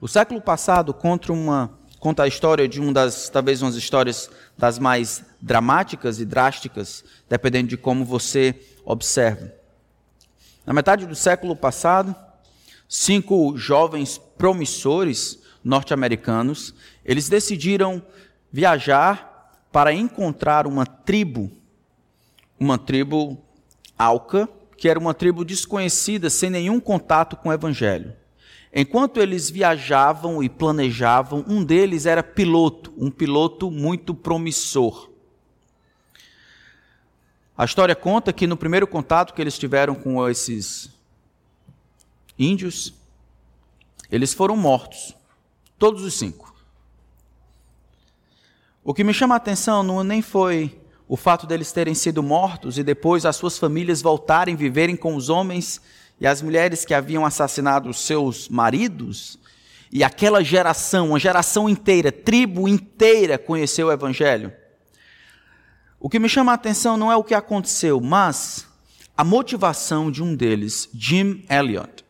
O século passado conta, uma, conta a história de uma das, talvez umas histórias das mais dramáticas e drásticas, dependendo de como você observa. Na metade do século passado, cinco jovens promissores norte-americanos, eles decidiram viajar para encontrar uma tribo, uma tribo alca, que era uma tribo desconhecida, sem nenhum contato com o evangelho. Enquanto eles viajavam e planejavam, um deles era piloto, um piloto muito promissor. A história conta que no primeiro contato que eles tiveram com esses índios, eles foram mortos, todos os cinco. O que me chama a atenção não nem foi o fato deles terem sido mortos e depois as suas famílias voltarem viverem com os homens e as mulheres que haviam assassinado seus maridos, e aquela geração, uma geração inteira, tribo inteira conheceu o Evangelho. O que me chama a atenção não é o que aconteceu, mas a motivação de um deles, Jim Elliot.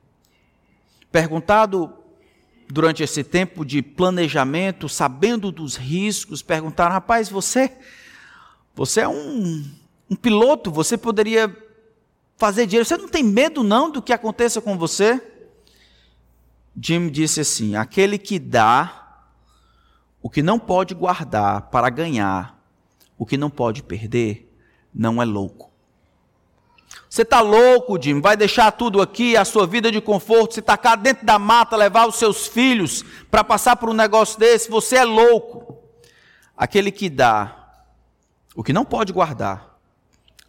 Perguntado durante esse tempo de planejamento, sabendo dos riscos, perguntaram: rapaz, você, você é um, um piloto, você poderia fazer dinheiro. Você não tem medo não do que aconteça com você? Jim disse assim: aquele que dá o que não pode guardar para ganhar o que não pode perder, não é louco. Você está louco, Jim? Vai deixar tudo aqui, a sua vida de conforto, se tacar dentro da mata, levar os seus filhos para passar por um negócio desse? Você é louco. Aquele que dá o que não pode guardar,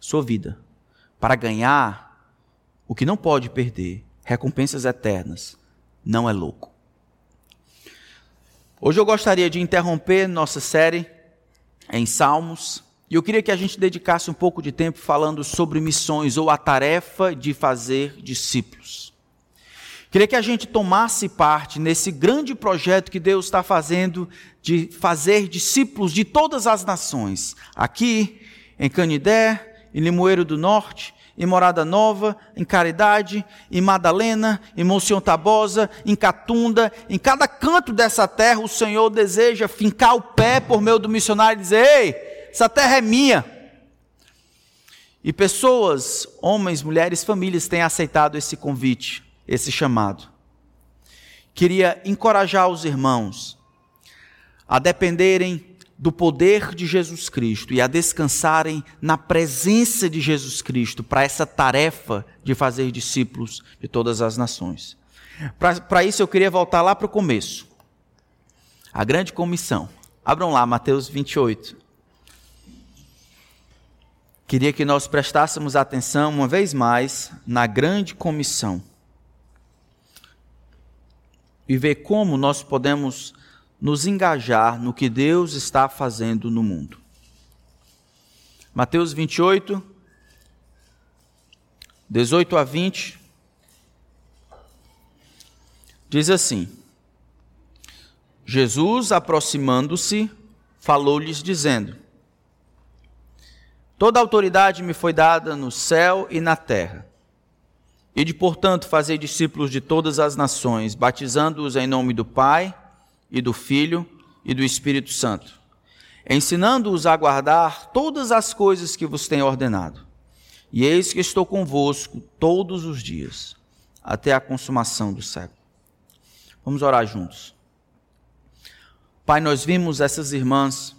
sua vida, para ganhar o que não pode perder, recompensas eternas, não é louco. Hoje eu gostaria de interromper nossa série em Salmos e eu queria que a gente dedicasse um pouco de tempo falando sobre missões ou a tarefa de fazer discípulos. Queria que a gente tomasse parte nesse grande projeto que Deus está fazendo de fazer discípulos de todas as nações, aqui em Canidé, em Limoeiro do Norte, em Morada Nova, em Caridade, em Madalena, em Monsenhor Tabosa, em Catunda, em cada canto dessa terra o Senhor deseja fincar o pé por meio do missionário e dizer: Ei, essa terra é minha. E pessoas, homens, mulheres, famílias têm aceitado esse convite, esse chamado. Queria encorajar os irmãos a dependerem do poder de Jesus Cristo e a descansarem na presença de Jesus Cristo para essa tarefa de fazer discípulos de todas as nações. Para isso eu queria voltar lá para o começo. A grande comissão. Abram lá, Mateus 28. Queria que nós prestássemos atenção uma vez mais na grande comissão e ver como nós podemos nos engajar no que Deus está fazendo no mundo. Mateus 28, 18 a 20, diz assim: Jesus, aproximando-se, falou-lhes, dizendo: Toda autoridade me foi dada no céu e na terra. E de, portanto, fazer discípulos de todas as nações, batizando-os em nome do Pai, e do Filho e do Espírito Santo, ensinando-os a guardar todas as coisas que vos tenho ordenado. E eis que estou convosco todos os dias, até a consumação do século. Vamos orar juntos. Pai, nós vimos essas irmãs,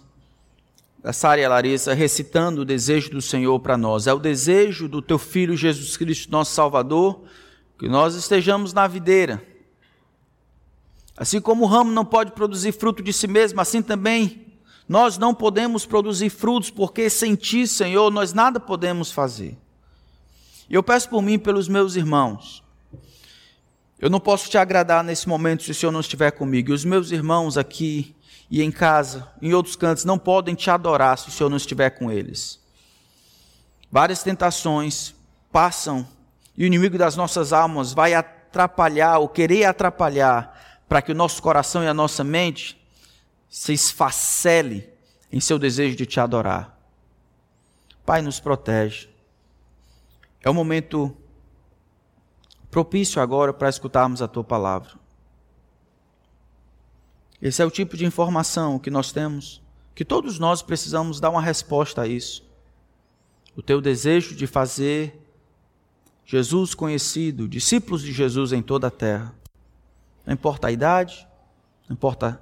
a Sara e a Larissa, recitando o desejo do Senhor para nós. É o desejo do teu Filho Jesus Cristo, nosso Salvador, que nós estejamos na videira Assim como o ramo não pode produzir fruto de si mesmo, assim também nós não podemos produzir frutos, porque sem ti, Senhor, nós nada podemos fazer. E eu peço por mim pelos meus irmãos. Eu não posso te agradar nesse momento se o Senhor não estiver comigo. E os meus irmãos aqui e em casa, em outros cantos, não podem te adorar se o Senhor não estiver com eles. Várias tentações passam e o inimigo das nossas almas vai atrapalhar ou querer atrapalhar para que o nosso coração e a nossa mente se esfacele em seu desejo de te adorar. Pai, nos protege. É o momento propício agora para escutarmos a tua palavra. Esse é o tipo de informação que nós temos, que todos nós precisamos dar uma resposta a isso. O teu desejo de fazer Jesus conhecido, discípulos de Jesus em toda a terra. Não importa a idade, não importa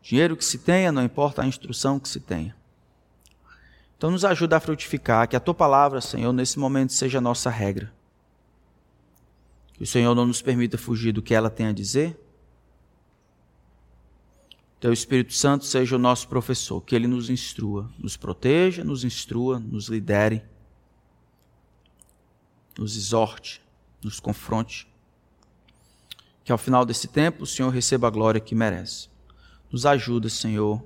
o dinheiro que se tenha, não importa a instrução que se tenha. Então nos ajuda a frutificar, que a tua palavra, Senhor, nesse momento seja a nossa regra. Que o Senhor não nos permita fugir do que ela tem a dizer. Teu Espírito Santo seja o nosso professor, que ele nos instrua, nos proteja, nos instrua, nos lidere, nos exorte, nos confronte. Que ao final desse tempo o Senhor receba a glória que merece. Nos ajuda, Senhor,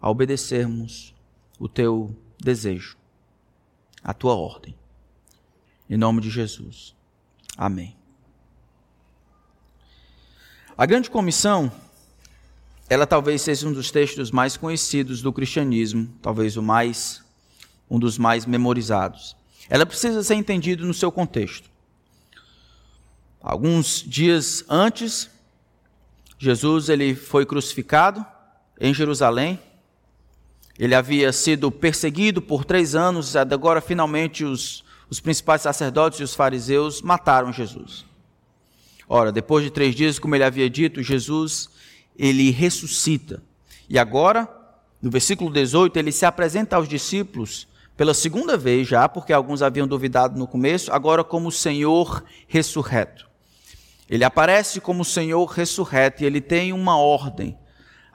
a obedecermos o teu desejo, a tua ordem. Em nome de Jesus. Amém. A grande comissão, ela talvez seja um dos textos mais conhecidos do cristianismo, talvez o mais um dos mais memorizados. Ela precisa ser entendida no seu contexto. Alguns dias antes, Jesus ele foi crucificado em Jerusalém ele havia sido perseguido por três anos, agora finalmente os, os principais sacerdotes e os fariseus mataram Jesus. Ora, depois de três dias, como ele havia dito, Jesus ele ressuscita. E agora, no versículo 18, ele se apresenta aos discípulos pela segunda vez já, porque alguns haviam duvidado no começo, agora como Senhor ressurreto. Ele aparece como Senhor ressurreto e ele tem uma ordem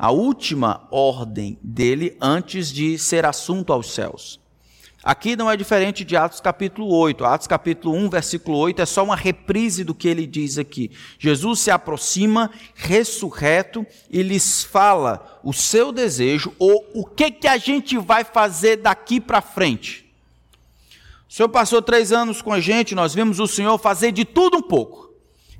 a última ordem dele antes de ser assunto aos céus. Aqui não é diferente de Atos capítulo 8. Atos capítulo 1, versículo 8 é só uma reprise do que ele diz aqui. Jesus se aproxima, ressurreto, e lhes fala o seu desejo ou o que, que a gente vai fazer daqui para frente. O Senhor passou três anos com a gente, nós vimos o Senhor fazer de tudo um pouco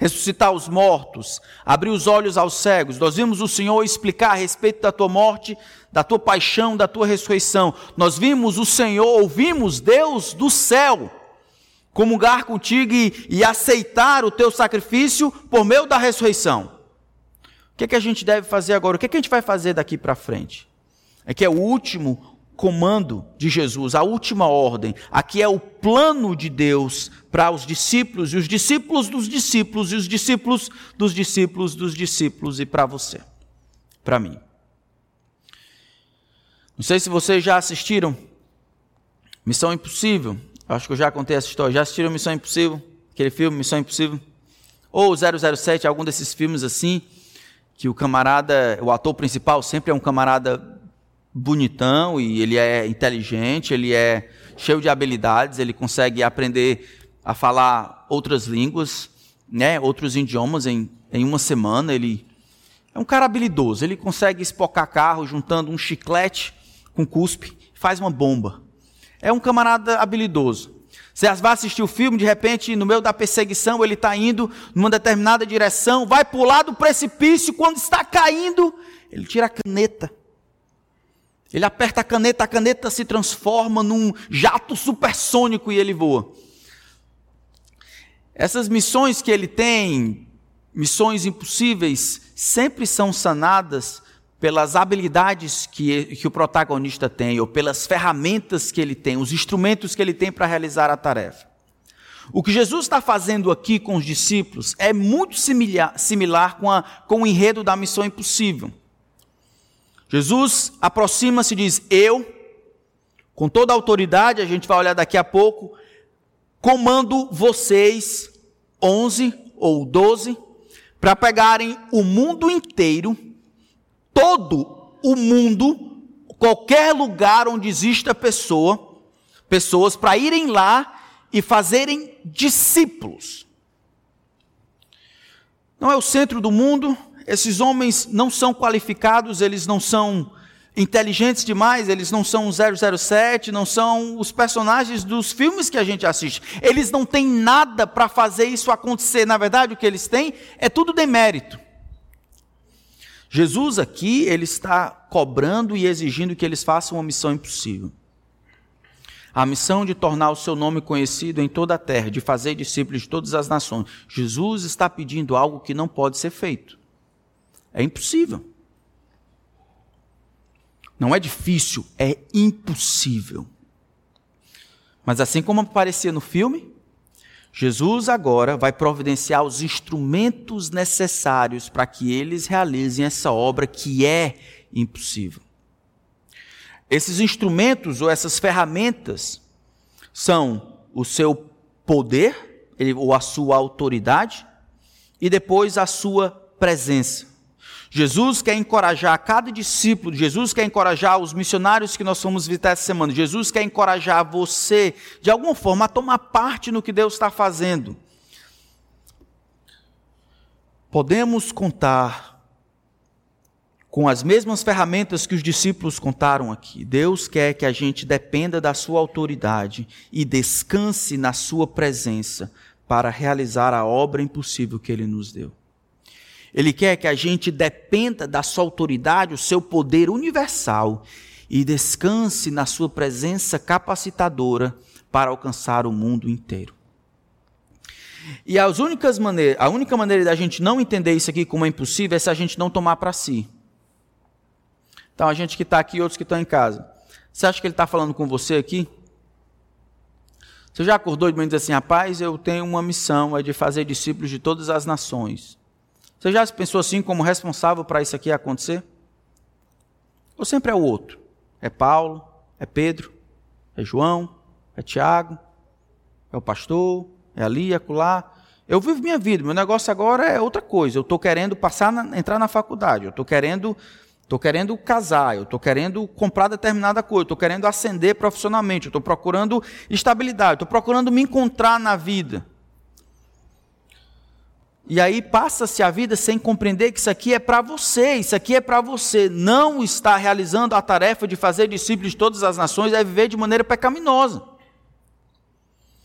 ressuscitar os mortos, abrir os olhos aos cegos. Nós vimos o Senhor explicar a respeito da tua morte, da tua paixão, da tua ressurreição. Nós vimos o Senhor, ouvimos Deus do céu comungar contigo e, e aceitar o teu sacrifício por meio da ressurreição. O que, é que a gente deve fazer agora? O que, é que a gente vai fazer daqui para frente? É que é o último comando de Jesus, a última ordem. Aqui é o plano de Deus para os discípulos, e os discípulos dos discípulos, e os discípulos dos discípulos dos discípulos, e para você, para mim. Não sei se vocês já assistiram Missão Impossível. Acho que eu já contei essa história. Já assistiram Missão Impossível? Aquele filme, Missão Impossível? Ou 007, algum desses filmes assim, que o camarada, o ator principal sempre é um camarada bonitão e ele é inteligente, ele é cheio de habilidades, ele consegue aprender a falar outras línguas, né, outros idiomas em, em uma semana. Ele é um cara habilidoso, ele consegue espocar carro juntando um chiclete com cuspe, faz uma bomba. É um camarada habilidoso. Você vai assistir o filme, de repente, no meio da perseguição, ele está indo numa determinada direção, vai pular do precipício, quando está caindo, ele tira a caneta ele aperta a caneta, a caneta se transforma num jato supersônico e ele voa. Essas missões que ele tem, missões impossíveis, sempre são sanadas pelas habilidades que, que o protagonista tem, ou pelas ferramentas que ele tem, os instrumentos que ele tem para realizar a tarefa. O que Jesus está fazendo aqui com os discípulos é muito similar, similar com, a, com o enredo da missão impossível. Jesus aproxima-se e diz: Eu, com toda a autoridade, a gente vai olhar daqui a pouco, comando vocês, onze ou doze, para pegarem o mundo inteiro, todo o mundo, qualquer lugar onde exista pessoa, pessoas, para irem lá e fazerem discípulos. Não é o centro do mundo, esses homens não são qualificados, eles não são inteligentes demais, eles não são 007, não são os personagens dos filmes que a gente assiste. Eles não têm nada para fazer isso acontecer. Na verdade, o que eles têm é tudo demérito. Jesus aqui, ele está cobrando e exigindo que eles façam uma missão impossível. A missão de tornar o seu nome conhecido em toda a terra, de fazer discípulos de todas as nações. Jesus está pedindo algo que não pode ser feito É impossível. Não é difícil, é impossível. Mas assim como aparecia no filme, Jesus agora vai providenciar os instrumentos necessários para que eles realizem essa obra que é impossível. Esses instrumentos ou essas ferramentas são o seu poder, ou a sua autoridade, e depois a sua presença. Jesus quer encorajar cada discípulo, Jesus quer encorajar os missionários que nós fomos visitar essa semana, Jesus quer encorajar você, de alguma forma, a tomar parte no que Deus está fazendo. Podemos contar com as mesmas ferramentas que os discípulos contaram aqui. Deus quer que a gente dependa da sua autoridade e descanse na sua presença para realizar a obra impossível que ele nos deu. Ele quer que a gente dependa da sua autoridade, o seu poder universal e descanse na sua presença capacitadora para alcançar o mundo inteiro. E as únicas maneiras, a única maneira da gente não entender isso aqui como é impossível é se a gente não tomar para si. Então, a gente que está aqui e outros que estão em casa. Você acha que ele está falando com você aqui? Você já acordou de manhã e disse assim, rapaz, eu tenho uma missão, é de fazer discípulos de todas as nações. Você já se pensou assim como responsável para isso aqui acontecer? Ou sempre é o outro? É Paulo, é Pedro, é João, é Tiago, é o pastor, é ali, é acolá. Eu vivo minha vida, meu negócio agora é outra coisa. Eu estou querendo passar, na, entrar na faculdade, eu estou querendo, estou querendo casar, eu estou querendo comprar determinada coisa, estou querendo ascender profissionalmente, estou procurando estabilidade, estou procurando me encontrar na vida. E aí passa-se a vida sem compreender que isso aqui é para você, isso aqui é para você. Não está realizando a tarefa de fazer discípulos de todas as nações, é viver de maneira pecaminosa.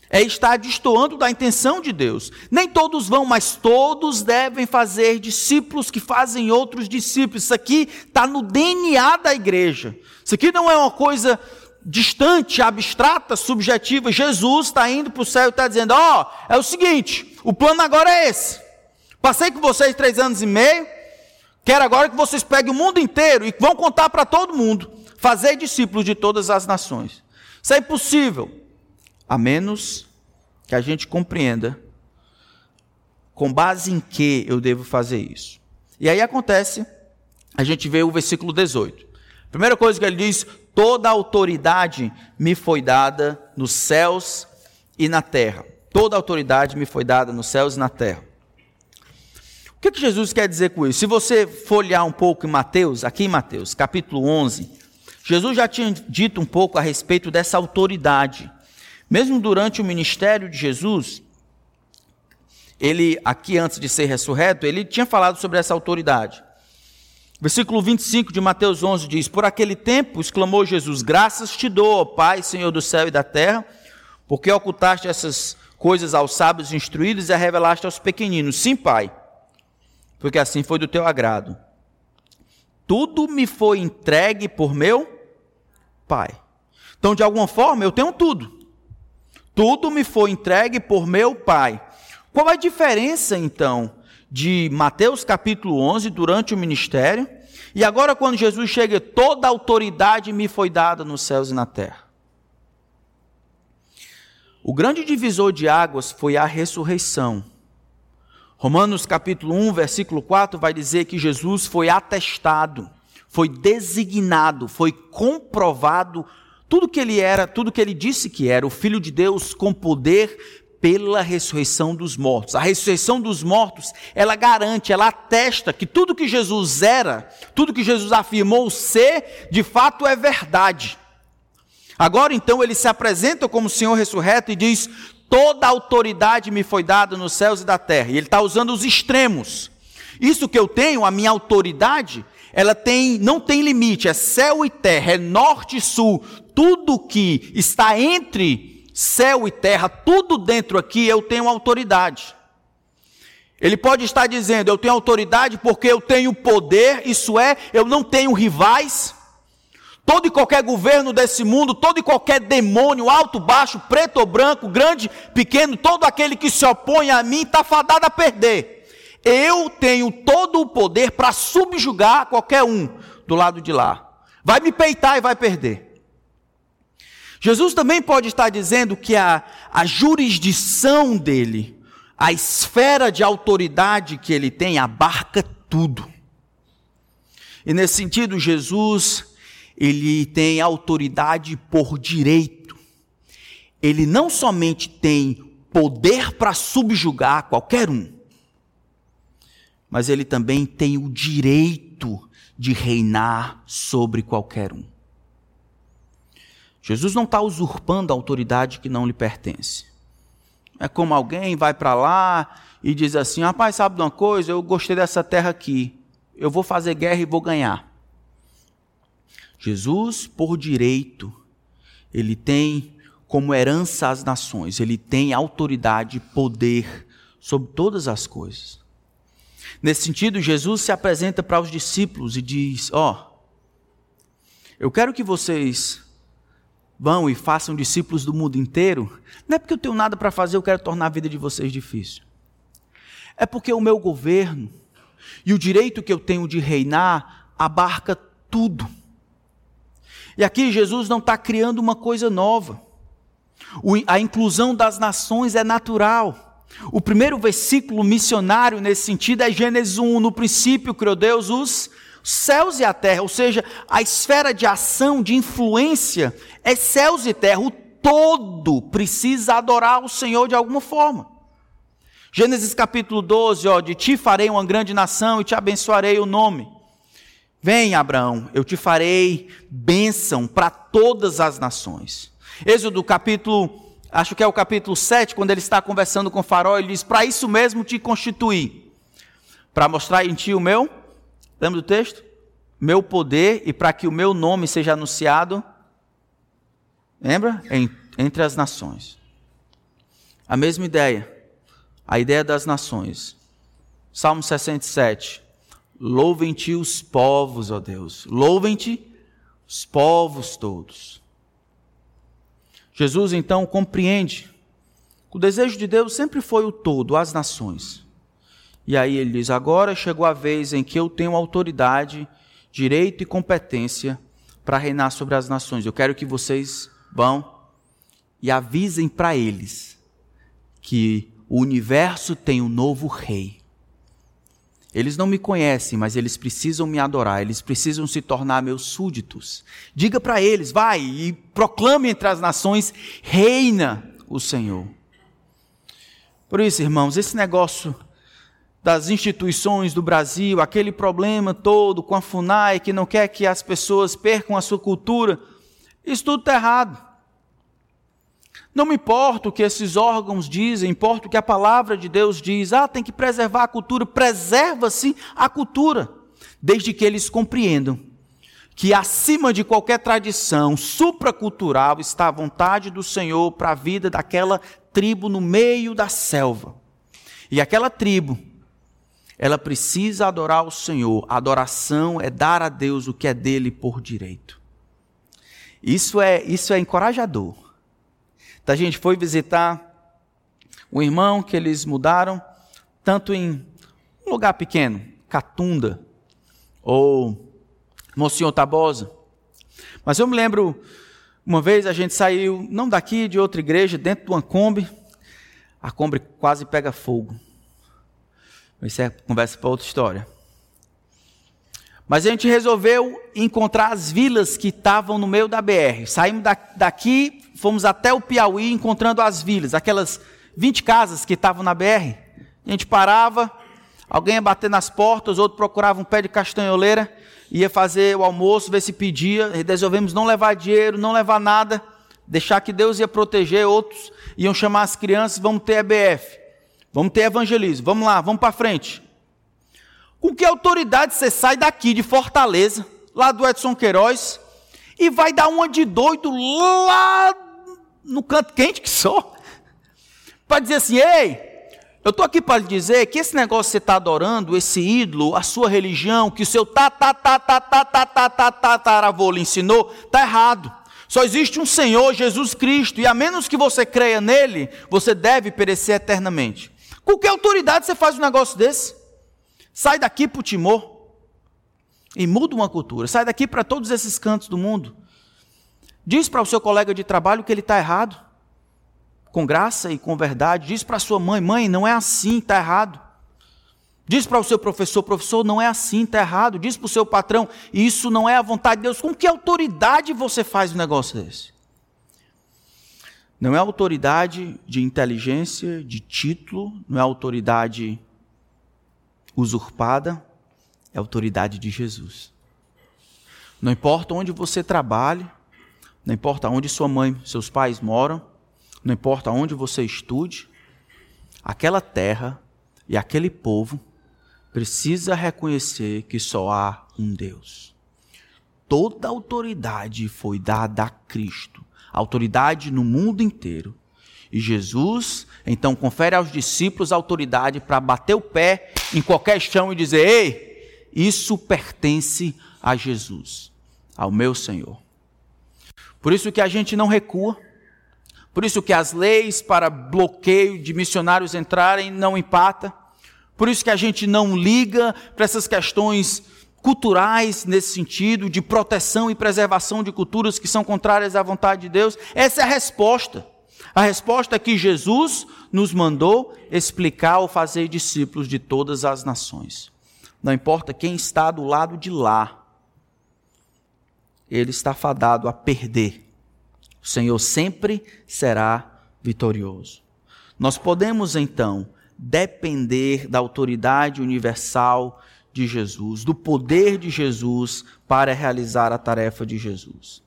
É estar destoando da intenção de Deus. Nem todos vão, mas todos devem fazer discípulos que fazem outros discípulos. Isso aqui está no DNA da igreja. Isso aqui não é uma coisa distante, abstrata, subjetiva. Jesus está indo para o céu e está dizendo: Ó, oh, é o seguinte, o plano agora é esse. Passei com vocês três anos e meio. Quero agora que vocês peguem o mundo inteiro e vão contar para todo mundo. Fazer discípulos de todas as nações. Isso é impossível. A menos que a gente compreenda com base em que eu devo fazer isso. E aí acontece, a gente vê o versículo 18. Primeira coisa que ele diz: toda autoridade me foi dada nos céus e na terra. Toda autoridade me foi dada nos céus e na terra. O que, que Jesus quer dizer com isso? Se você folhear um pouco em Mateus, aqui em Mateus, capítulo 11, Jesus já tinha dito um pouco a respeito dessa autoridade. Mesmo durante o ministério de Jesus, ele, aqui antes de ser ressurreto, ele tinha falado sobre essa autoridade. Versículo 25 de Mateus 11 diz: Por aquele tempo exclamou Jesus: Graças te dou, ó Pai, Senhor do céu e da terra, porque ocultaste essas coisas aos sábios instruídos e a revelaste aos pequeninos. Sim, Pai porque assim foi do teu agrado. Tudo me foi entregue por meu Pai. Então, de alguma forma, eu tenho tudo. Tudo me foi entregue por meu Pai. Qual a diferença, então, de Mateus capítulo 11, durante o ministério, e agora, quando Jesus chega, toda a autoridade me foi dada nos céus e na terra? O grande divisor de águas foi a ressurreição. Romanos capítulo 1, versículo 4 vai dizer que Jesus foi atestado, foi designado, foi comprovado tudo que ele era, tudo que ele disse que era, o filho de Deus com poder pela ressurreição dos mortos. A ressurreição dos mortos, ela garante, ela atesta que tudo que Jesus era, tudo que Jesus afirmou ser, de fato é verdade. Agora então ele se apresenta como Senhor ressurreto e diz: Toda autoridade me foi dada nos céus e da terra. E ele está usando os extremos. Isso que eu tenho, a minha autoridade, ela tem, não tem limite, é céu e terra, é norte e sul, tudo que está entre céu e terra, tudo dentro aqui, eu tenho autoridade. Ele pode estar dizendo, eu tenho autoridade porque eu tenho poder, isso é, eu não tenho rivais, Todo e qualquer governo desse mundo, todo e qualquer demônio, alto, baixo, preto ou branco, grande, pequeno, todo aquele que se opõe a mim está fadado a perder. Eu tenho todo o poder para subjugar qualquer um do lado de lá. Vai me peitar e vai perder. Jesus também pode estar dizendo que a, a jurisdição dele, a esfera de autoridade que ele tem, abarca tudo. E nesse sentido, Jesus, ele tem autoridade por direito. Ele não somente tem poder para subjugar qualquer um, mas ele também tem o direito de reinar sobre qualquer um. Jesus não está usurpando a autoridade que não lhe pertence. É como alguém vai para lá e diz assim: rapaz, sabe de uma coisa? Eu gostei dessa terra aqui. Eu vou fazer guerra e vou ganhar. Jesus, por direito, ele tem como herança as nações, ele tem autoridade poder sobre todas as coisas. Nesse sentido, Jesus se apresenta para os discípulos e diz: Ó, oh, eu quero que vocês vão e façam discípulos do mundo inteiro. Não é porque eu tenho nada para fazer, eu quero tornar a vida de vocês difícil. É porque o meu governo e o direito que eu tenho de reinar abarca tudo. E aqui Jesus não está criando uma coisa nova. a inclusão das nações é natural. O primeiro versículo missionário nesse sentido é Gênesis 1. No princípio criou Deus os céus e a terra, ou seja, a esfera de ação, de influência, é céus e terra. O todo precisa adorar o Senhor de alguma forma. Gênesis capítulo 12, ó, de ti farei uma grande nação e te abençoarei o nome. Vem, Abraão, eu te farei bênção para todas as nações. Êxodo capítulo, acho que é o capítulo 7, quando ele está conversando com o farol, ele diz: Para isso mesmo te constituí, para mostrar em ti o meu, lembra do texto? Meu poder e para que o meu nome seja anunciado, lembra? Em, entre as nações. A mesma ideia a ideia das nações. Salmo 67. Louvem-te os povos, ó Deus. Louvem-te os povos todos. Jesus então compreende. O desejo de Deus sempre foi o todo, as nações. E aí ele diz: agora chegou a vez em que eu tenho autoridade, direito e competência para reinar sobre as nações. Eu quero que vocês vão e avisem para eles que o universo tem um novo rei. Eles não me conhecem, mas eles precisam me adorar, eles precisam se tornar meus súditos. Diga para eles, vai e proclame entre as nações: reina o Senhor. Por isso, irmãos, esse negócio das instituições do Brasil, aquele problema todo com a FUNAI que não quer que as pessoas percam a sua cultura, isso tudo está errado. Não me importa o que esses órgãos dizem, importa o que a palavra de Deus diz. Ah, tem que preservar a cultura. Preserva-se a cultura, desde que eles compreendam que acima de qualquer tradição supracultural está a vontade do Senhor para a vida daquela tribo no meio da selva. E aquela tribo, ela precisa adorar o Senhor. A adoração é dar a Deus o que é dele por direito. Isso é, isso é encorajador a gente foi visitar um irmão que eles mudaram, tanto em um lugar pequeno, Catunda, ou Monsenhor Tabosa. Mas eu me lembro, uma vez a gente saiu, não daqui, de outra igreja, dentro de uma Kombi, a Kombi quase pega fogo. Isso é conversa para outra história. Mas a gente resolveu encontrar as vilas que estavam no meio da BR. Saímos daqui, fomos até o Piauí encontrando as vilas, aquelas 20 casas que estavam na BR. A gente parava, alguém ia bater nas portas, outro procurava um pé de castanholeira, ia fazer o almoço, ver se pedia. Resolvemos não levar dinheiro, não levar nada, deixar que Deus ia proteger. Outros iam chamar as crianças, vamos ter EBF, vamos ter evangelismo, vamos lá, vamos para frente. Com que autoridade você sai daqui de Fortaleza, lá do Edson Queiroz, e vai dar uma de doido lá no canto quente que sou, para dizer assim: ei, eu estou aqui para dizer que esse negócio que você está adorando, esse ídolo, a sua religião, que o seu tataravô lhe ensinou, está errado. Só existe um Senhor, Jesus Cristo, e a menos que você creia nele, você deve perecer eternamente. Com que autoridade você faz um negócio desse? Sai daqui para o Timor e muda uma cultura. Sai daqui para todos esses cantos do mundo Diz para o seu colega de trabalho que ele está errado. Com graça e com verdade. Diz para a sua mãe: mãe, não é assim, está errado. Diz para o seu professor: professor, não é assim, está errado. Diz para o seu patrão: isso não é a vontade de Deus. Com que autoridade você faz um negócio desse? Não é autoridade de inteligência, de título, não é autoridade usurpada, é autoridade de Jesus. Não importa onde você trabalhe, não importa onde sua mãe, seus pais moram, não importa onde você estude, aquela terra e aquele povo precisa reconhecer que só há um Deus. Toda autoridade foi dada a Cristo, autoridade no mundo inteiro. E Jesus então confere aos discípulos autoridade para bater o pé em qualquer chão e dizer: Ei, isso pertence a Jesus, ao meu Senhor. Por isso que a gente não recua, por isso que as leis para bloqueio de missionários entrarem não empata, por isso que a gente não liga para essas questões culturais nesse sentido, de proteção e preservação de culturas que são contrárias à vontade de Deus. Essa é a resposta. A resposta é que Jesus nos mandou explicar ou fazer discípulos de todas as nações. Não importa quem está do lado de lá, ele está fadado a perder. O Senhor sempre será vitorioso. Nós podemos então depender da autoridade universal de Jesus, do poder de Jesus para realizar a tarefa de Jesus.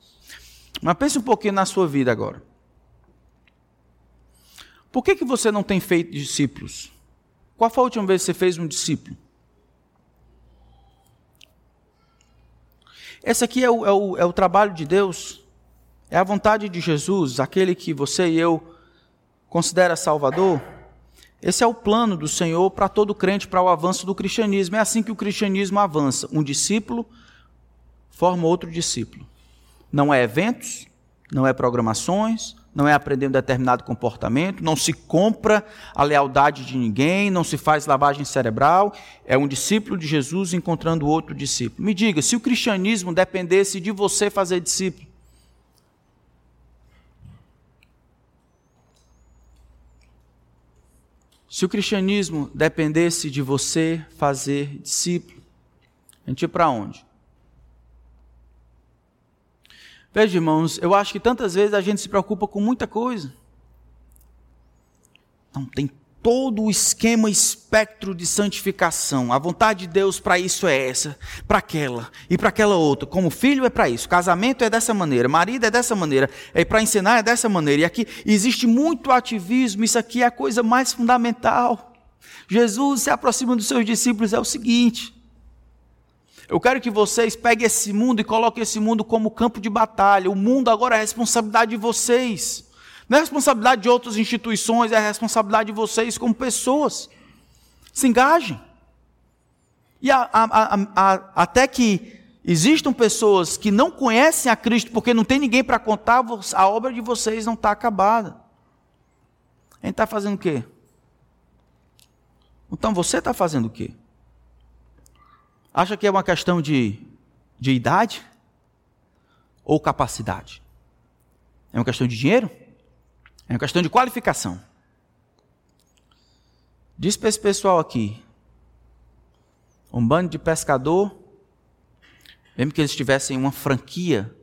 Mas pense um pouquinho na sua vida agora. Por que, que você não tem feito discípulos? Qual foi a última vez que você fez um discípulo? Esse aqui é o, é o, é o trabalho de Deus, é a vontade de Jesus, aquele que você e eu considera Salvador. Esse é o plano do Senhor para todo crente, para o avanço do cristianismo. É assim que o cristianismo avança. Um discípulo forma outro discípulo. Não é eventos, não é programações, não é aprender um determinado comportamento, não se compra a lealdade de ninguém, não se faz lavagem cerebral, é um discípulo de Jesus encontrando outro discípulo. Me diga, se o cristianismo dependesse de você fazer discípulo, se o cristianismo dependesse de você fazer discípulo, a gente ia para onde? Veja, irmãos, eu acho que tantas vezes a gente se preocupa com muita coisa. Não tem todo o esquema espectro de santificação. A vontade de Deus para isso é essa, para aquela e para aquela outra. Como filho é para isso, casamento é dessa maneira, marido é dessa maneira, é para ensinar é dessa maneira. E aqui existe muito ativismo, isso aqui é a coisa mais fundamental. Jesus se aproxima dos seus discípulos é o seguinte: eu quero que vocês peguem esse mundo e coloquem esse mundo como campo de batalha. O mundo agora é responsabilidade de vocês. Não é responsabilidade de outras instituições, é responsabilidade de vocês como pessoas. Se engajem. E a, a, a, até que existam pessoas que não conhecem a Cristo porque não tem ninguém para contar, a obra de vocês não está acabada. A gente está fazendo o quê? Então você está fazendo o quê? Acha que é uma questão de, de idade ou capacidade? É uma questão de dinheiro? É uma questão de qualificação. Diz para esse pessoal aqui, um bando de pescador, mesmo que eles tivessem uma franquia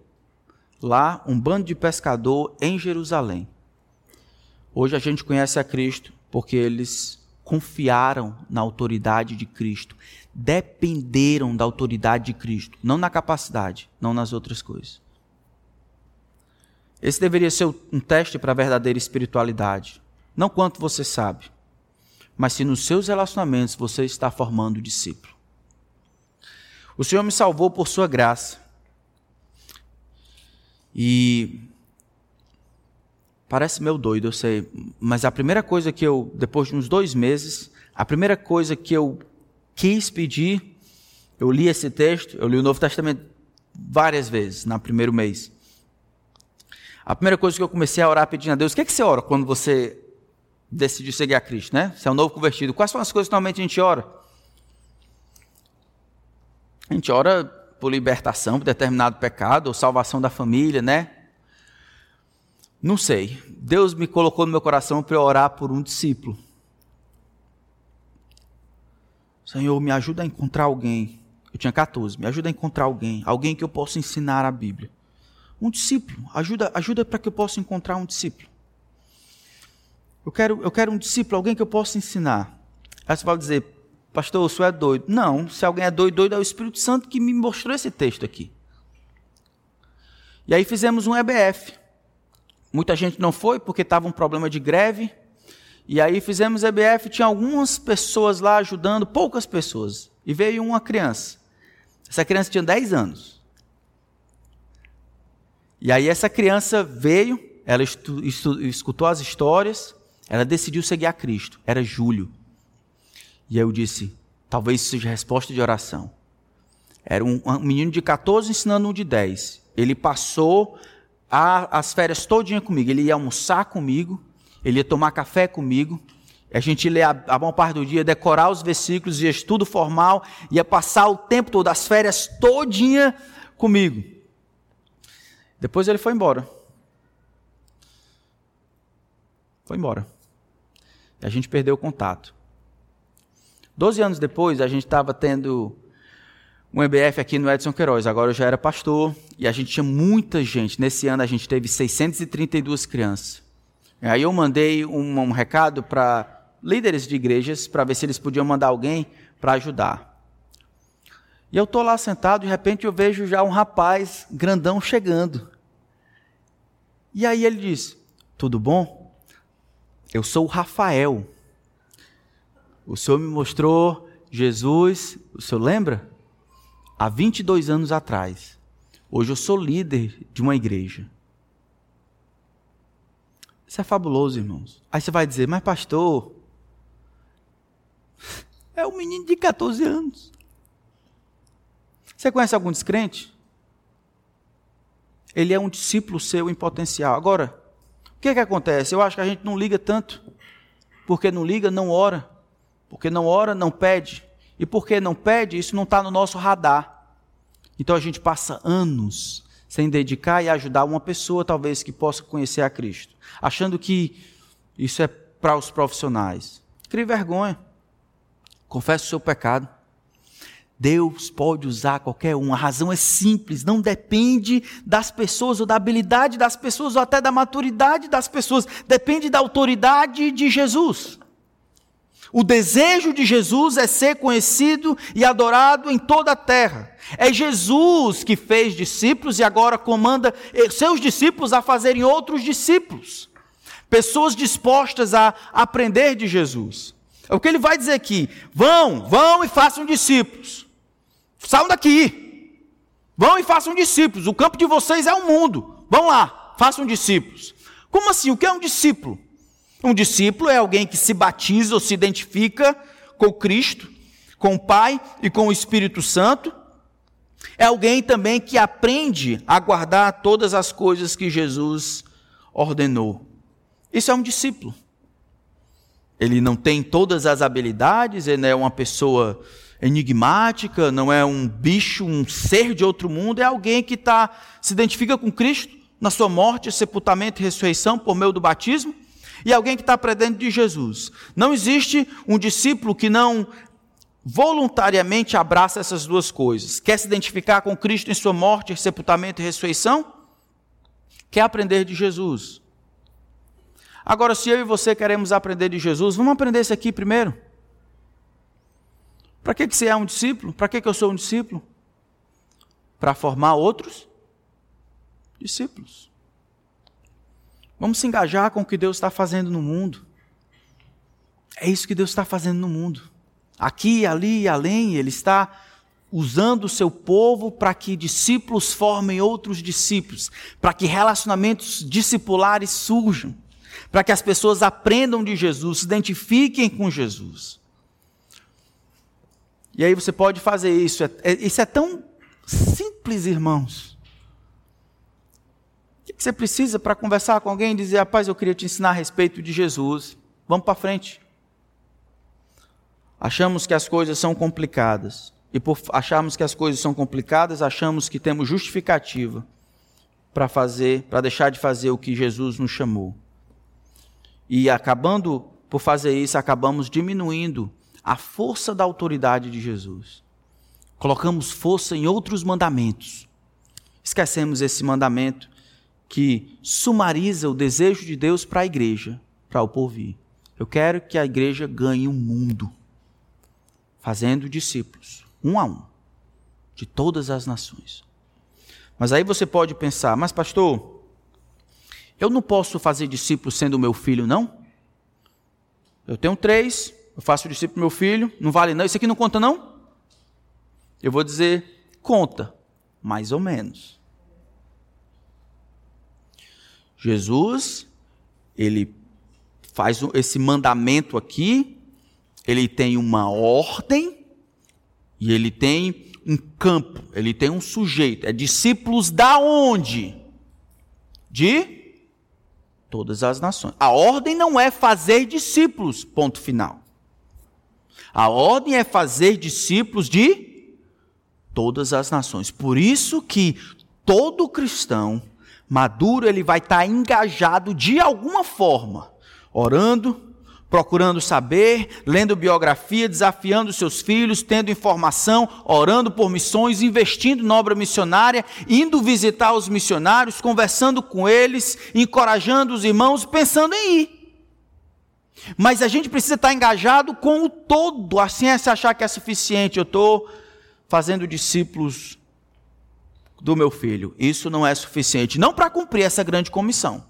lá, um bando de pescador em Jerusalém. Hoje a gente conhece a Cristo porque eles confiaram na autoridade de Cristo, dependeram da autoridade de Cristo, não na capacidade, não nas outras coisas. Esse deveria ser um teste para a verdadeira espiritualidade. Não quanto você sabe, mas se nos seus relacionamentos você está formando discípulo. O Senhor me salvou por sua graça. E parece meio doido, eu sei, mas a primeira coisa que eu, depois de uns dois meses, a primeira coisa que eu quis pedir, eu li esse texto, eu li o Novo Testamento várias vezes no primeiro mês. A primeira coisa que eu comecei a orar pedindo a Deus, o que, é que você ora quando você decidiu seguir a Cristo, né? Você é um novo convertido. Quais são as coisas que normalmente a gente ora? A gente ora por libertação, por determinado pecado, ou salvação da família, né? Não sei. Deus me colocou no meu coração para orar por um discípulo. Senhor, me ajuda a encontrar alguém. Eu tinha 14. Me ajuda a encontrar alguém. Alguém que eu possa ensinar a Bíblia. Um discípulo. Ajuda, ajuda para que eu possa encontrar um discípulo. Eu quero, eu quero um discípulo, alguém que eu possa ensinar. Aí você vai dizer, pastor, o senhor é doido. Não, se alguém é doido, doido é o Espírito Santo que me mostrou esse texto aqui. E aí fizemos um EBF. Muita gente não foi porque estava um problema de greve. E aí fizemos EBF, tinha algumas pessoas lá ajudando, poucas pessoas. E veio uma criança. Essa criança tinha 10 anos. E aí essa criança veio, ela escutou as histórias, ela decidiu seguir a Cristo. Era Júlio. E aí eu disse, talvez isso seja resposta de oração. Era um, um menino de 14 ensinando um de 10. Ele passou a, as férias todinha comigo. Ele ia almoçar comigo, ele ia tomar café comigo. A gente ler a, a maior parte do dia, decorar os versículos, ia estudo formal, ia passar o tempo todo, as férias todinha comigo. Depois ele foi embora. Foi embora. E a gente perdeu o contato. Doze anos depois, a gente estava tendo um EBF aqui no Edson Queiroz. Agora eu já era pastor e a gente tinha muita gente. Nesse ano a gente teve 632 crianças. Aí eu mandei um, um recado para líderes de igrejas para ver se eles podiam mandar alguém para ajudar. E eu estou lá sentado e de repente eu vejo já um rapaz grandão chegando. E aí ele diz: Tudo bom? Eu sou o Rafael. O senhor me mostrou Jesus, o senhor lembra? Há 22 anos atrás. Hoje eu sou líder de uma igreja. Isso é fabuloso, irmãos. Aí você vai dizer, mas pastor, é um menino de 14 anos. Você conhece algum descrente? Ele é um discípulo seu em potencial. Agora, o que, é que acontece? Eu acho que a gente não liga tanto. Porque não liga, não ora. Porque não ora, não pede. E porque não pede, isso não está no nosso radar. Então a gente passa anos sem dedicar e ajudar uma pessoa, talvez, que possa conhecer a Cristo, achando que isso é para os profissionais. Crie vergonha. Confesse o seu pecado. Deus pode usar qualquer um. A razão é simples, não depende das pessoas ou da habilidade das pessoas ou até da maturidade das pessoas, depende da autoridade de Jesus. O desejo de Jesus é ser conhecido e adorado em toda a terra. É Jesus que fez discípulos e agora comanda seus discípulos a fazerem outros discípulos. Pessoas dispostas a aprender de Jesus. É o que ele vai dizer aqui: vão, vão e façam discípulos. Saiam daqui. Vão e façam discípulos. O campo de vocês é o mundo. Vão lá, façam discípulos. Como assim? O que é um discípulo? Um discípulo é alguém que se batiza ou se identifica com Cristo, com o Pai e com o Espírito Santo. É alguém também que aprende a guardar todas as coisas que Jesus ordenou. Isso é um discípulo. Ele não tem todas as habilidades, ele não é uma pessoa enigmática, não é um bicho, um ser de outro mundo, é alguém que tá, se identifica com Cristo na sua morte, sepultamento e ressurreição por meio do batismo, e alguém que está aprendendo de Jesus. Não existe um discípulo que não voluntariamente abraça essas duas coisas. Quer se identificar com Cristo em sua morte, sepultamento e ressurreição? Quer aprender de Jesus. Agora, se eu e você queremos aprender de Jesus, vamos aprender isso aqui primeiro. Para que, que você é um discípulo? Para que, que eu sou um discípulo? Para formar outros discípulos. Vamos se engajar com o que Deus está fazendo no mundo. É isso que Deus está fazendo no mundo. Aqui, ali e além, Ele está usando o seu povo para que discípulos formem outros discípulos, para que relacionamentos discipulares surjam para que as pessoas aprendam de Jesus, se identifiquem com Jesus. E aí você pode fazer isso. É, é, isso é tão simples, irmãos. Que você precisa para conversar com alguém e dizer, rapaz, eu queria te ensinar a respeito de Jesus. Vamos para frente. Achamos que as coisas são complicadas. e por acharmos que as coisas são complicadas, achamos que temos justificativa para fazer, para deixar de fazer o que Jesus nos chamou. E acabando por fazer isso, acabamos diminuindo a força da autoridade de Jesus. Colocamos força em outros mandamentos. Esquecemos esse mandamento que sumariza o desejo de Deus para a igreja, para o porvir. Eu quero que a igreja ganhe o um mundo, fazendo discípulos, um a um, de todas as nações. Mas aí você pode pensar, mas pastor, eu não posso fazer discípulo sendo meu filho, não? Eu tenho três, eu faço discípulo meu filho, não vale não, isso aqui não conta não? Eu vou dizer, conta, mais ou menos. Jesus, ele faz esse mandamento aqui, ele tem uma ordem e ele tem um campo, ele tem um sujeito. É discípulos da onde? De todas as nações. A ordem não é fazer discípulos, ponto final. A ordem é fazer discípulos de todas as nações. Por isso que todo cristão maduro ele vai estar engajado de alguma forma, orando, procurando saber, lendo biografia, desafiando seus filhos, tendo informação, orando por missões, investindo na obra missionária, indo visitar os missionários, conversando com eles, encorajando os irmãos, pensando em ir. Mas a gente precisa estar engajado com o todo, assim é se achar que é suficiente. Eu estou fazendo discípulos do meu filho. Isso não é suficiente, não para cumprir essa grande comissão.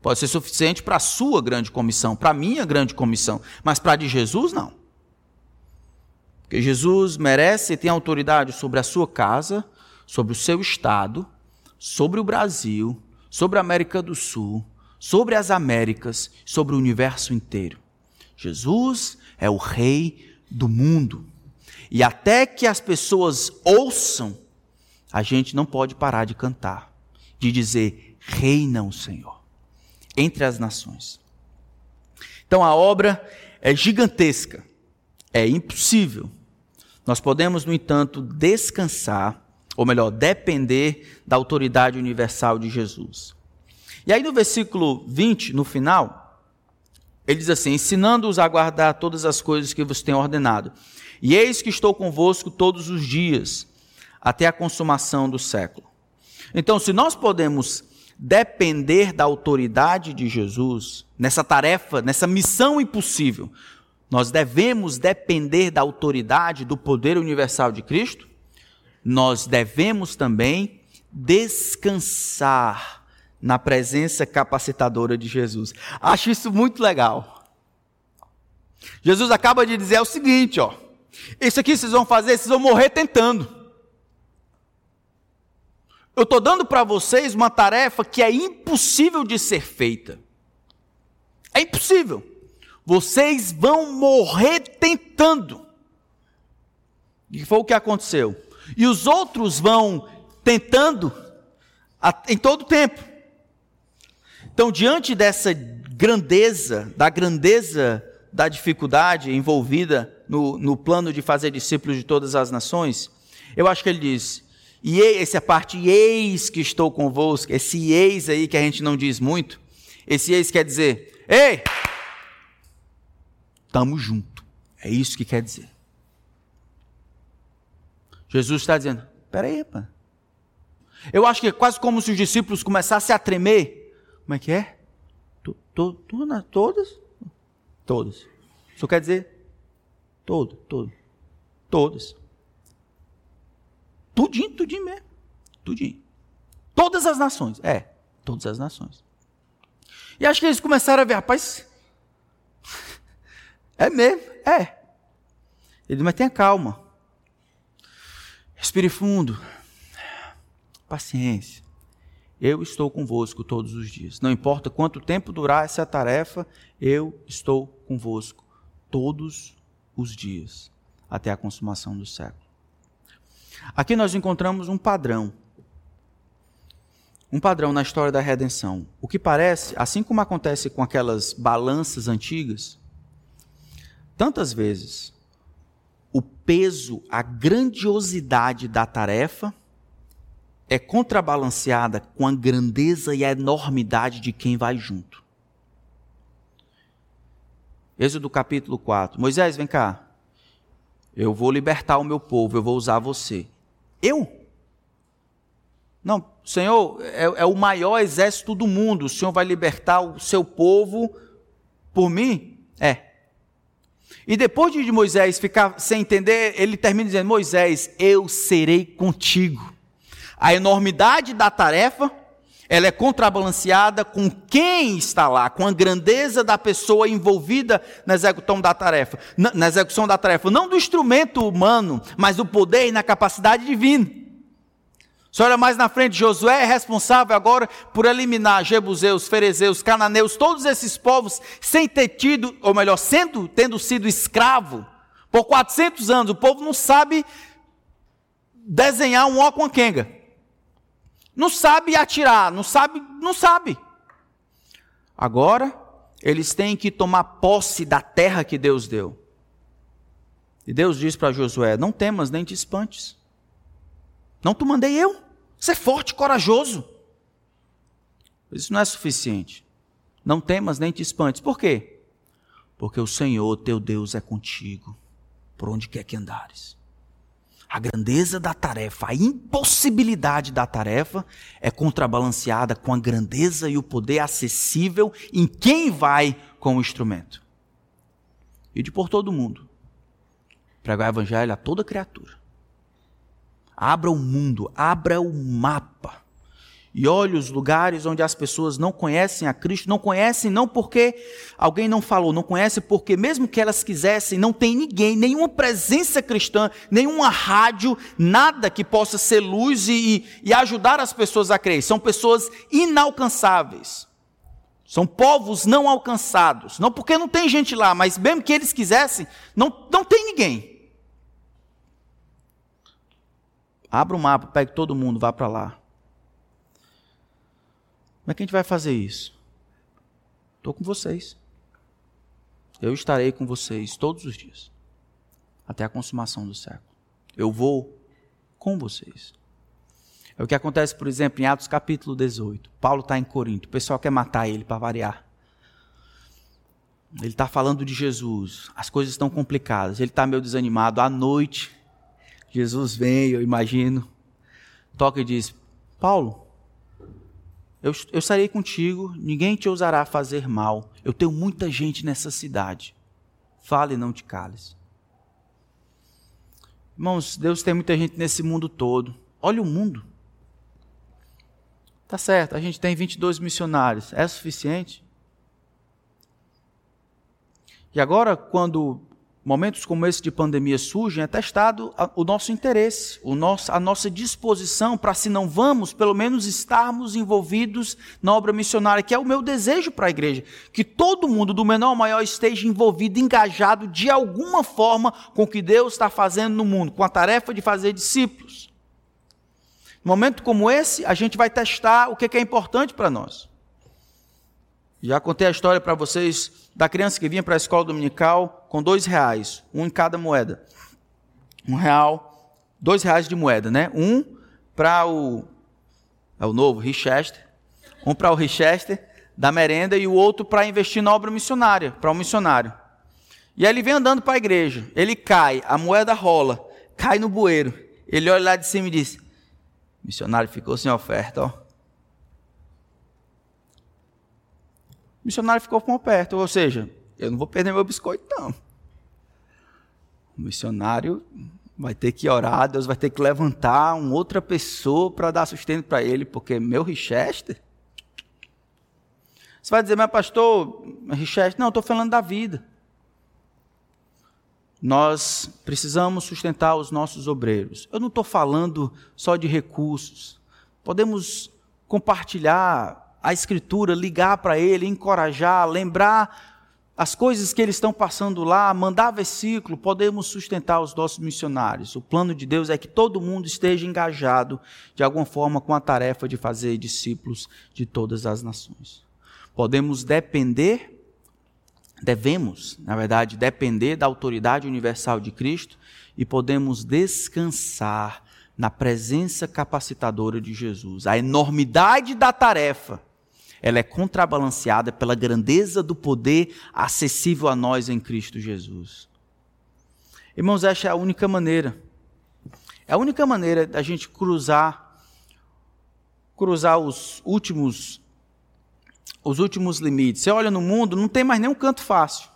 Pode ser suficiente para a sua grande comissão, para a minha grande comissão, mas para a de Jesus, não. Porque Jesus merece e tem autoridade sobre a sua casa, sobre o seu estado, sobre o Brasil, sobre a América do Sul, sobre as Américas, sobre o universo inteiro. Jesus é o Rei do mundo. E até que as pessoas ouçam a gente não pode parar de cantar, de dizer: Reina o Senhor entre as nações. Então a obra é gigantesca, é impossível. Nós podemos, no entanto, descansar, ou melhor, depender da autoridade universal de Jesus. E aí no versículo 20, no final, ele diz assim: ensinando-os a guardar todas as coisas que vos tenho ordenado. E eis que estou convosco todos os dias, até a consumação do século. Então, se nós podemos depender da autoridade de Jesus nessa tarefa, nessa missão impossível, nós devemos depender da autoridade, do poder universal de Cristo, nós devemos também descansar na presença capacitadora de Jesus. Acho isso muito legal. Jesus acaba de dizer o seguinte, ó: Isso aqui vocês vão fazer, vocês vão morrer tentando. Eu estou dando para vocês uma tarefa que é impossível de ser feita. É impossível. Vocês vão morrer tentando. E foi o que aconteceu. E os outros vão tentando em todo o tempo. Então, diante dessa grandeza, da grandeza da dificuldade envolvida no, no plano de fazer discípulos de todas as nações, eu acho que ele diz: e essa parte eis que estou convosco, esse eis aí que a gente não diz muito, esse eis quer dizer, ei, estamos junto. É isso que quer dizer. Jesus está dizendo, peraí, rapaz. Eu acho que é quase como se os discípulos começassem a tremer. Como é que é? Todas? Todas. Isso quer dizer todo, todo. Todas. Tudinho, tudinho mesmo. Tudinho. Todas as nações. É, todas as nações. E acho que eles começaram a ver, rapaz. É mesmo? É. Ele, mas tenha calma. Respire fundo. Paciência. Eu estou convosco todos os dias. Não importa quanto tempo durar essa tarefa, eu estou convosco todos os dias, até a consumação do século. Aqui nós encontramos um padrão. Um padrão na história da redenção. O que parece, assim como acontece com aquelas balanças antigas, tantas vezes o peso, a grandiosidade da tarefa é contrabalanceada com a grandeza e a enormidade de quem vai junto. Êxodo capítulo 4. Moisés, vem cá. Eu vou libertar o meu povo, eu vou usar você. Eu? Não, Senhor, é, é, o maior exército do mundo. O Senhor vai libertar o seu povo por mim? É. E depois de Moisés ficar sem entender, ele termina dizendo: Moisés, eu serei contigo. A enormidade da tarefa, ela é contrabalanceada com quem está lá, com a grandeza da pessoa envolvida na execução da tarefa, na, execução da tarefa, não do instrumento humano, mas do poder e na capacidade divina. Você olha mais na frente, Josué é responsável agora por eliminar Jebuseus, Ferezeus, Cananeus, todos esses povos sem ter tido, ou melhor, sendo, tendo sido escravo por 400 anos. O povo não sabe desenhar um ó com a quenga. Não sabe atirar, não sabe, não sabe. Agora, eles têm que tomar posse da terra que Deus deu. E Deus diz para Josué: Não temas nem te espantes. Não te mandei eu. Você é forte, corajoso. Isso não é suficiente. Não temas nem te espantes. Por quê? Porque o Senhor, teu Deus, é contigo, por onde quer que andares. A grandeza da tarefa, a impossibilidade da tarefa é contrabalanceada com a grandeza e o poder acessível em quem vai com o instrumento. E de por todo mundo. Pregar o evangelho a toda criatura. Abra o mundo, abra o mapa. E olhe os lugares onde as pessoas não conhecem a Cristo, não conhecem não porque alguém não falou, não conhecem porque mesmo que elas quisessem, não tem ninguém, nenhuma presença cristã, nenhuma rádio, nada que possa ser luz e, e ajudar as pessoas a crer. São pessoas inalcançáveis. São povos não alcançados. Não porque não tem gente lá, mas mesmo que eles quisessem, não, não tem ninguém. Abra o mapa, pegue todo mundo, vá para lá. Como é que a gente vai fazer isso? Estou com vocês. Eu estarei com vocês todos os dias, até a consumação do século. Eu vou com vocês. É o que acontece, por exemplo, em Atos capítulo 18. Paulo está em Corinto, o pessoal quer matar ele para variar. Ele está falando de Jesus, as coisas estão complicadas, ele está meio desanimado. À noite, Jesus vem, eu imagino, toca e diz: Paulo, eu, eu estarei contigo, ninguém te ousará fazer mal. Eu tenho muita gente nessa cidade. Fale e não te cales. Irmãos, Deus tem muita gente nesse mundo todo. Olha o mundo. Tá certo, a gente tem 22 missionários. É suficiente? E agora, quando momentos como esse de pandemia surgem, é testado o nosso interesse, o nosso, a nossa disposição para, se não vamos, pelo menos estarmos envolvidos na obra missionária, que é o meu desejo para a igreja. Que todo mundo, do menor ao maior, esteja envolvido, engajado de alguma forma com o que Deus está fazendo no mundo, com a tarefa de fazer discípulos. No momento como esse, a gente vai testar o que é importante para nós. Já contei a história para vocês da criança que vinha para a escola dominical com dois reais, um em cada moeda. Um real, dois reais de moeda, né? Um para o, é o novo, Richester, um para o Richester da merenda e o outro para investir na obra missionária, para um missionário. E aí ele vem andando para a igreja, ele cai, a moeda rola, cai no bueiro. Ele olha lá de cima e diz: missionário ficou sem oferta, ó. Missionário ficou com perto, ou seja, eu não vou perder meu biscoito, não. O missionário vai ter que orar, Deus vai ter que levantar uma outra pessoa para dar sustento para ele, porque meu Richester. Você vai dizer, mas pastor, Richester, não, estou falando da vida. Nós precisamos sustentar os nossos obreiros. Eu não estou falando só de recursos. Podemos compartilhar a Escritura, ligar para ele, encorajar, lembrar as coisas que eles estão passando lá, mandar versículo, podemos sustentar os nossos missionários. O plano de Deus é que todo mundo esteja engajado de alguma forma com a tarefa de fazer discípulos de todas as nações. Podemos depender, devemos, na verdade, depender da autoridade universal de Cristo e podemos descansar na presença capacitadora de Jesus. A enormidade da tarefa, ela é contrabalanceada pela grandeza do poder acessível a nós em Cristo Jesus. Irmãos, essa é a única maneira. É a única maneira da gente cruzar cruzar os últimos os últimos limites. Você olha no mundo, não tem mais nenhum canto fácil.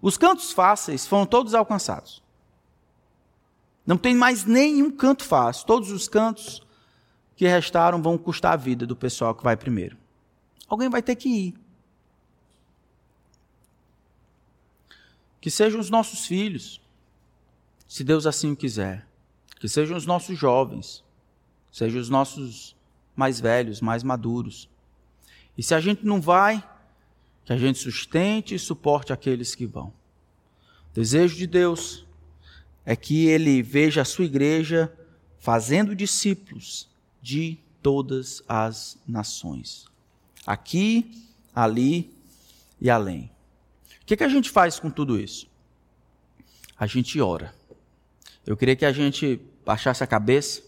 Os cantos fáceis foram todos alcançados. Não tem mais nenhum canto fácil. Todos os cantos que restaram vão custar a vida do pessoal que vai primeiro. Alguém vai ter que ir. Que sejam os nossos filhos, se Deus assim o quiser. Que sejam os nossos jovens, sejam os nossos mais velhos, mais maduros. E se a gente não vai, que a gente sustente e suporte aqueles que vão. O desejo de Deus é que ele veja a sua igreja fazendo discípulos de todas as nações. Aqui, ali e além. O que, que a gente faz com tudo isso? A gente ora. Eu queria que a gente baixasse a cabeça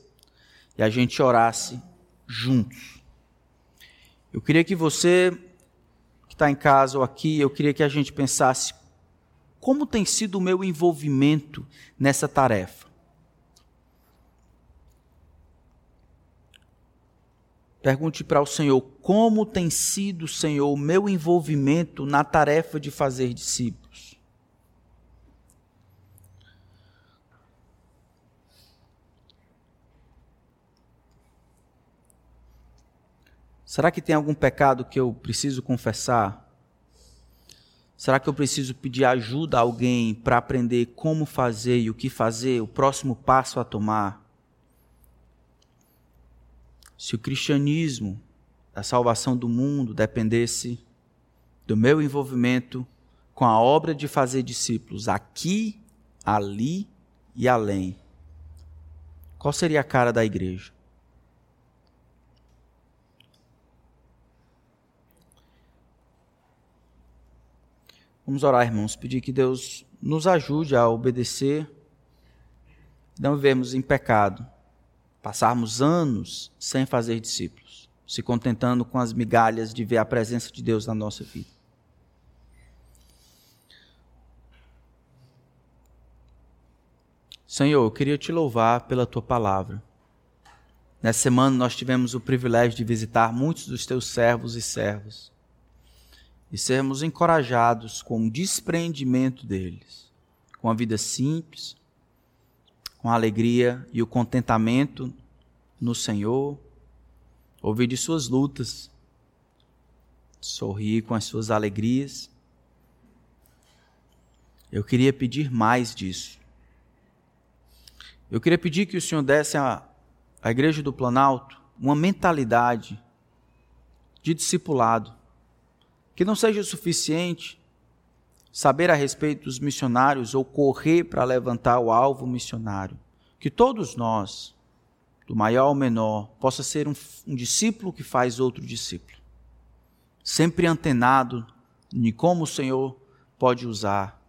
e a gente orasse juntos. Eu queria que você que está em casa ou aqui, eu queria que a gente pensasse como tem sido o meu envolvimento nessa tarefa. Pergunte para o Senhor como tem sido, Senhor, o meu envolvimento na tarefa de fazer discípulos. Será que tem algum pecado que eu preciso confessar? Será que eu preciso pedir ajuda a alguém para aprender como fazer e o que fazer, o próximo passo a tomar? Se o cristianismo, a salvação do mundo, dependesse do meu envolvimento com a obra de fazer discípulos aqui, ali e além, qual seria a cara da igreja? Vamos orar, irmãos, pedir que Deus nos ajude a obedecer, não vivermos em pecado, passarmos anos sem fazer discípulos, se contentando com as migalhas de ver a presença de Deus na nossa vida. Senhor, eu queria te louvar pela tua palavra. Nessa semana nós tivemos o privilégio de visitar muitos dos teus servos e servas e sermos encorajados com o desprendimento deles, com a vida simples, com a alegria e o contentamento no Senhor, ouvir de suas lutas, sorrir com as suas alegrias. Eu queria pedir mais disso. Eu queria pedir que o Senhor desse à, à Igreja do Planalto uma mentalidade de discipulado que não seja suficiente saber a respeito dos missionários ou correr para levantar o alvo missionário. Que todos nós, do maior ao menor, possa ser um, um discípulo que faz outro discípulo. Sempre antenado em como o Senhor pode usar,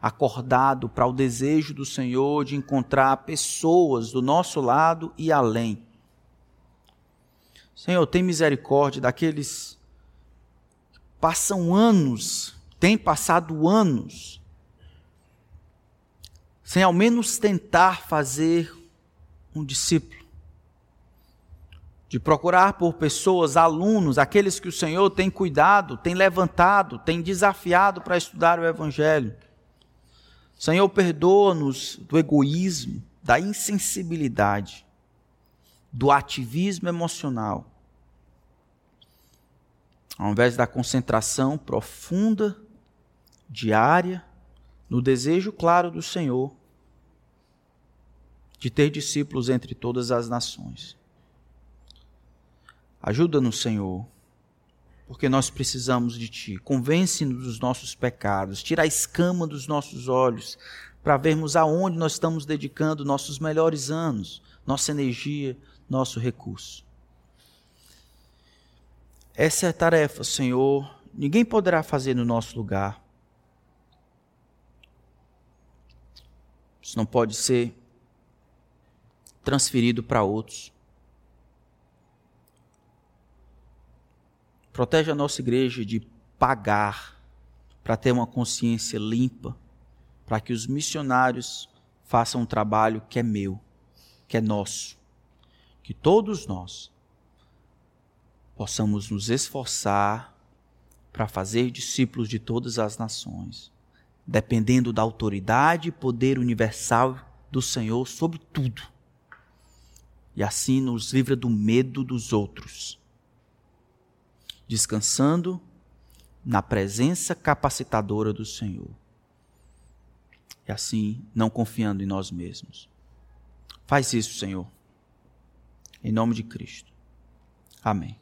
acordado para o desejo do Senhor de encontrar pessoas do nosso lado e além. Senhor, tem misericórdia daqueles Passam anos, tem passado anos, sem ao menos tentar fazer um discípulo. De procurar por pessoas, alunos, aqueles que o Senhor tem cuidado, tem levantado, tem desafiado para estudar o Evangelho. Senhor, perdoa-nos do egoísmo, da insensibilidade, do ativismo emocional ao invés da concentração profunda, diária, no desejo claro do Senhor de ter discípulos entre todas as nações. Ajuda-nos, Senhor, porque nós precisamos de Ti. Convence-nos dos nossos pecados, tira a escama dos nossos olhos, para vermos aonde nós estamos dedicando nossos melhores anos, nossa energia, nosso recurso. Essa é a tarefa, Senhor. Ninguém poderá fazer no nosso lugar. Isso não pode ser transferido para outros. Protege a nossa igreja de pagar para ter uma consciência limpa, para que os missionários façam um trabalho que é meu, que é nosso. Que todos nós possamos nos esforçar para fazer discípulos de todas as nações, dependendo da autoridade e poder universal do Senhor sobre tudo. E assim nos livra do medo dos outros descansando na presença capacitadora do Senhor. E assim, não confiando em nós mesmos. Faz isso, Senhor. Em nome de Cristo. Amém.